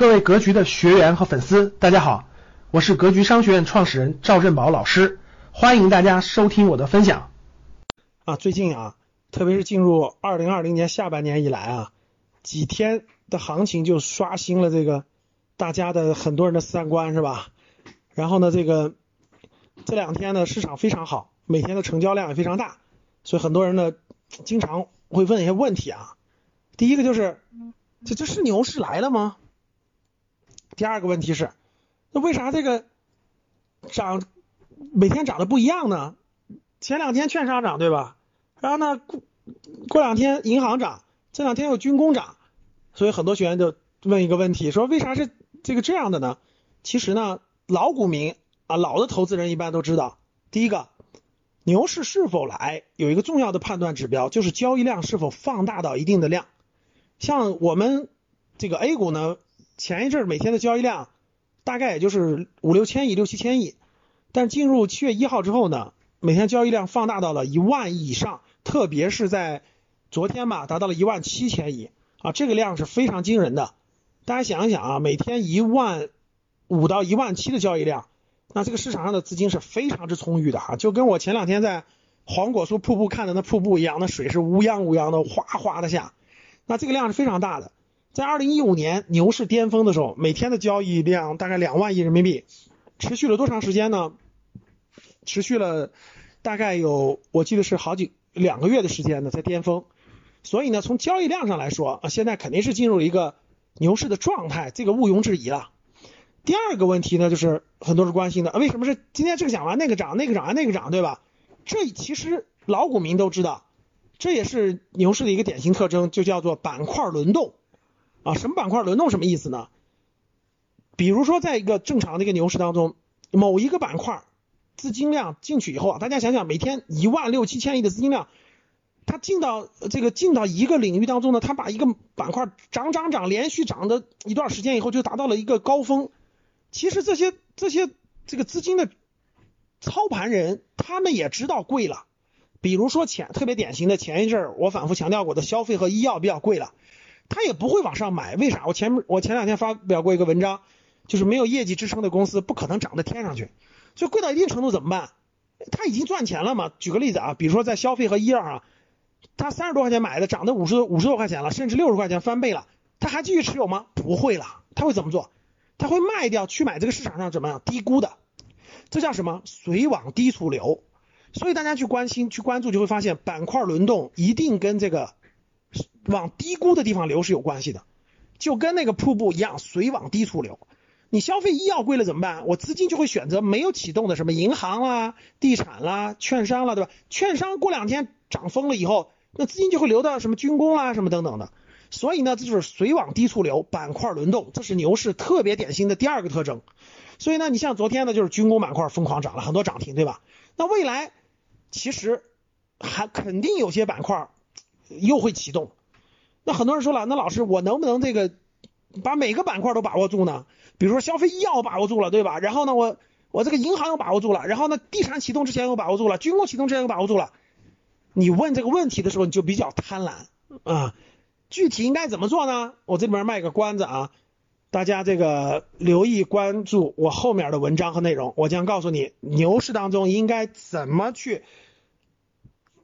各位格局的学员和粉丝，大家好，我是格局商学院创始人赵振宝老师，欢迎大家收听我的分享。啊，最近啊，特别是进入二零二零年下半年以来啊，几天的行情就刷新了这个大家的很多人的三观是吧？然后呢，这个这两天呢，市场非常好，每天的成交量也非常大，所以很多人呢经常会问一些问题啊。第一个就是，这这是牛市来了吗？第二个问题是，那为啥这个涨每天涨的不一样呢？前两天券商涨对吧？然后呢过过两天银行涨，这两天又军工涨，所以很多学员就问一个问题，说为啥是这个这样的呢？其实呢，老股民啊，老的投资人一般都知道，第一个牛市是否来有一个重要的判断指标，就是交易量是否放大到一定的量。像我们这个 A 股呢。前一阵每天的交易量大概也就是五六千亿、六七千亿，但进入七月一号之后呢，每天交易量放大到了一万亿以上，特别是在昨天吧，达到了一万七千亿啊，这个量是非常惊人的。大家想一想啊，每天一万五到一万七的交易量，那这个市场上的资金是非常之充裕的哈，就跟我前两天在黄果树瀑布看的那瀑布一样，那水是乌央乌央的哗哗的下，那这个量是非常大的。在二零一五年牛市巅峰的时候，每天的交易量大概两万亿人民币，持续了多长时间呢？持续了大概有，我记得是好几两个月的时间呢，在巅峰。所以呢，从交易量上来说啊，现在肯定是进入一个牛市的状态，这个毋庸置疑了。第二个问题呢，就是很多人关心的，为什么是今天这个讲完那个涨，那个涨完那个涨，对吧？这其实老股民都知道，这也是牛市的一个典型特征，就叫做板块轮动。啊，什么板块轮动什么意思呢？比如说，在一个正常的一个牛市当中，某一个板块资金量进去以后啊，大家想想，每天一万六七千亿的资金量，它进到这个进到一个领域当中呢，它把一个板块涨涨涨，连续涨的一段时间以后，就达到了一个高峰。其实这些这些这个资金的操盘人，他们也知道贵了。比如说前特别典型的前一阵儿，我反复强调过的消费和医药比较贵了。他也不会往上买，为啥？我前我前两天发表过一个文章，就是没有业绩支撑的公司不可能涨到天上去，就贵到一定程度怎么办？他已经赚钱了嘛？举个例子啊，比如说在消费和医药啊，他三十多块钱买的，涨到五十五十多块钱了，甚至六十块钱翻倍了，他还继续持有吗？不会了，他会怎么做？他会卖掉去买这个市场上怎么样低估的？这叫什么？水往低处流。所以大家去关心去关注，就会发现板块轮动一定跟这个。往低估的地方流是有关系的，就跟那个瀑布一样，水往低处流。你消费医药贵了怎么办？我资金就会选择没有启动的什么银行啦、地产啦、券商啦，对吧？券商过两天涨疯了以后，那资金就会流到什么军工啦、什么等等的。所以呢，这就是水往低处流，板块轮动，这是牛市特别典型的第二个特征。所以呢，你像昨天呢，就是军工板块疯狂涨了很多涨停，对吧？那未来其实还肯定有些板块。又会启动，那很多人说了，那老师我能不能这个把每个板块都把握住呢？比如说消费医药把握住了，对吧？然后呢，我我这个银行又把握住了，然后呢，地产启动之前又把握住了，军工启动之前又把握住了。你问这个问题的时候，你就比较贪婪啊。具体应该怎么做呢？我这里边卖个关子啊，大家这个留意关注我后面的文章和内容，我将告诉你牛市当中应该怎么去。